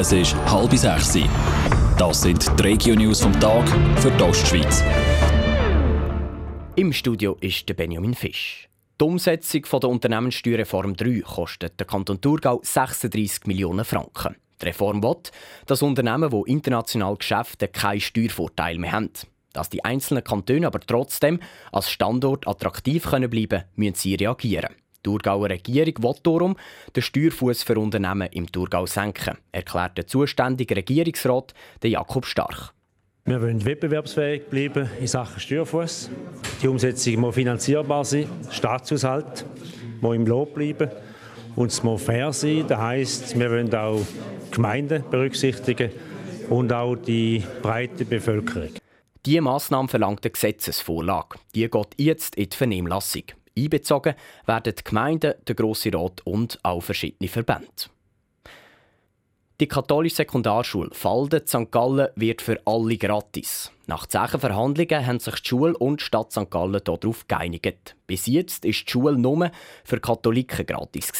Es ist halb sechs. Das sind die Regio-News vom Tag für die Ostschweiz. Im Studio ist der Benjamin Fisch. Die Umsetzung der Unternehmenssteuerreform 3 kostet den Kanton Thurgau 36 Millionen Franken. Die Reform will, dass Unternehmen, die international Geschäfte keinen Steuervorteil mehr haben. Dass die einzelnen Kantone aber trotzdem als Standort attraktiv können bleiben müssen sie reagieren. Die Thurgauer Regierung will darum den Steuerfuß für Unternehmen im Thurgau senken, erklärt der zuständige Regierungsrat Jakob Stark. Wir wollen wettbewerbsfähig bleiben in Sachen Steuerfuß. Die Umsetzung muss finanzierbar sein, Staatshaushalt muss im Lob bleiben und es muss fair sein. Das heisst, wir wollen auch Gemeinden berücksichtigen und auch die breite Bevölkerung. Diese Massnahme verlangt eine Gesetzesvorlage. Die geht jetzt in die Vernehmlassung. Einbezogen werden die Gemeinden, der Grosse Rat und auch verschiedene Verbände. Die katholische Sekundarschule Falden St. Gallen wird für alle gratis. Nach zehn Verhandlungen haben sich die Schule und die Stadt St. Gallen darauf geeinigt. Bis jetzt war die Schule nur für Katholiken gratis.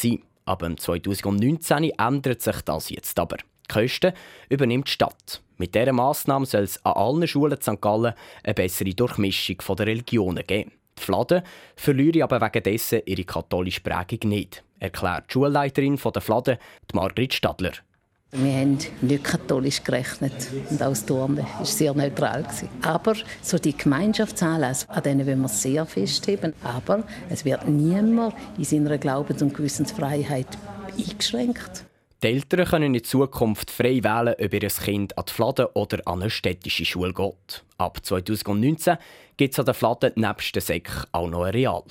Aber 2019 ändert sich das jetzt aber. Die Kosten übernimmt die Stadt. Mit dieser Massnahme soll es an allen Schulen St. Gallen eine bessere Durchmischung der Religionen geben. Fladen verlieren aber wegen dessen ihre katholische Prägung nicht, erklärt die Schulleiterin der Fladen, Margrit Stadler. Wir haben nicht katholisch gerechnet und auch das Turnen war sehr neutral. Aber so die Gemeinschaftsanlässe, an denen wollen wir sehr festheben. Aber es wird niemand in seiner Glaubens- und Gewissensfreiheit eingeschränkt. Die Eltern können in Zukunft frei wählen, ob ihr Kind an die Fladen oder an eine städtische Schule geht. Ab 2019 gibt es an der Fladen nebst der Sek auch noch ein Real.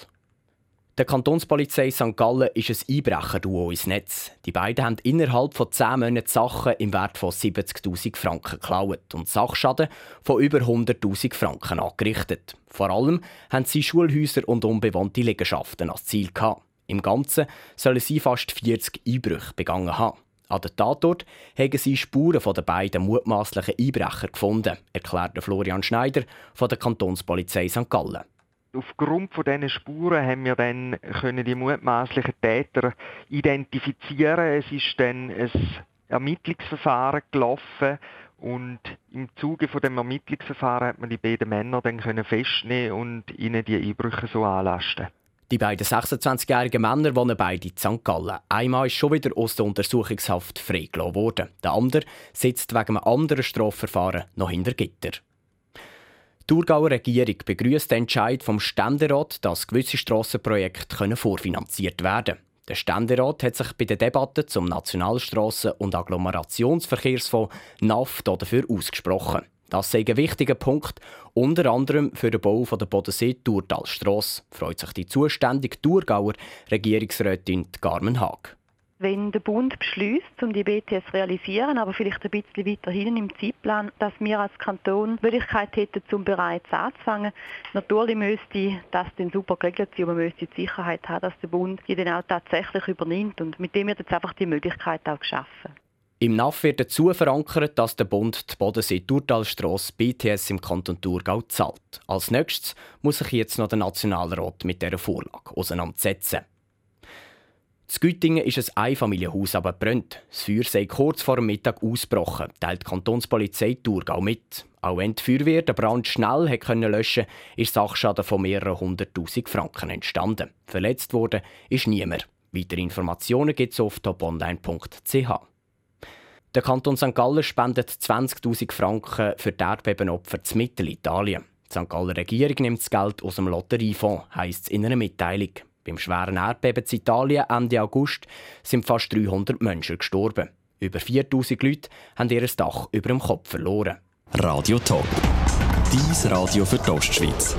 Der Kantonspolizei St. Gallen ist ein Einbrecherduo ins Netz. Die beiden haben innerhalb von 10 Monaten Sachen im Wert von 70.000 Franken geklaut und Sachschaden von über 100.000 Franken angerichtet. Vor allem haben sie Schulhäuser und unbewohnte Liegenschaften als Ziel gehabt. Im Ganzen sollen sie fast 40 Einbrüche begangen haben. An der Tatort haben sie Spuren den beiden mutmaßlichen Einbrechern gefunden, erklärte Florian Schneider von der Kantonspolizei St. Gallen. Aufgrund von diesen Spuren haben wir dann können die mutmaßlichen Täter identifizieren. Es ist dann ein Ermittlungsverfahren gelaufen und im Zuge von dem Ermittlungsverfahren hat man die beiden Männer dann können festnehmen und ihnen die Einbrüche so anlasten. Die beiden 26-jährigen Männer wohnen beide in St. Gallen. Einmal ist schon wieder aus der Untersuchungshaft freigelassen worden. Der andere sitzt wegen einem anderen Strafverfahren noch hinter Gitter. Die Thurgauer Regierung begrüßt den Entscheid vom Ständerat, dass gewisse Strassenprojekte vorfinanziert werden können. Der Ständerat hat sich bei der Debatte zum Nationalstrassen- und Agglomerationsverkehrsfonds NAF dafür ausgesprochen. Das sei ein wichtiger Punkt, unter anderem für den Bau der Bodensee-Tourtalstrasse, freut sich die zuständige Thurgauer Regierungsrätin Carmen Haag wenn der Bund beschließt, um die BTS zu realisieren, aber vielleicht ein bisschen weiter hinten im Zeitplan, dass wir als Kanton die Möglichkeit hätten, um bereits anzufangen. Natürlich müsste das dann super geregelt sein, aber man müsste die Sicherheit haben, dass der Bund die dann auch tatsächlich übernimmt. Und mit dem wird jetzt einfach die Möglichkeit auch geschaffen. Im NAF wird dazu verankert, dass der Bund die Bodensee-Turtalstrasse BTS im Kanton Thurgau zahlt. Als nächstes muss sich jetzt noch der Nationalrat mit dieser Vorlage auseinandersetzen. In Güttingen ist ein Einfamilienhaus aber brennt. Das Feuer sei kurz vor dem Mittag ausgebrochen, teilt die Kantonspolizei Thurgau mit. Auch wenn die Feuerwehr den Brand schnell können löschen konnte, ist Sachschaden von mehreren hunderttausend Franken entstanden. Verletzt wurde ist niemand. Weitere Informationen gibt es auf toponline.ch. Der Kanton St. Gallen spendet 20.000 Franken für die Erdbebenopfer zu Mittelitalien. Die St. Galler Regierung nimmt das Geld aus dem Lotteriefonds, heisst es in einer Mitteilung. Beim schweren Erdbeben in Italien Ende August sind fast 300 Menschen gestorben. Über 4000 Leute haben ihr Dach über dem Kopf verloren. Radio Top. Dies Radio für die Ostschweiz.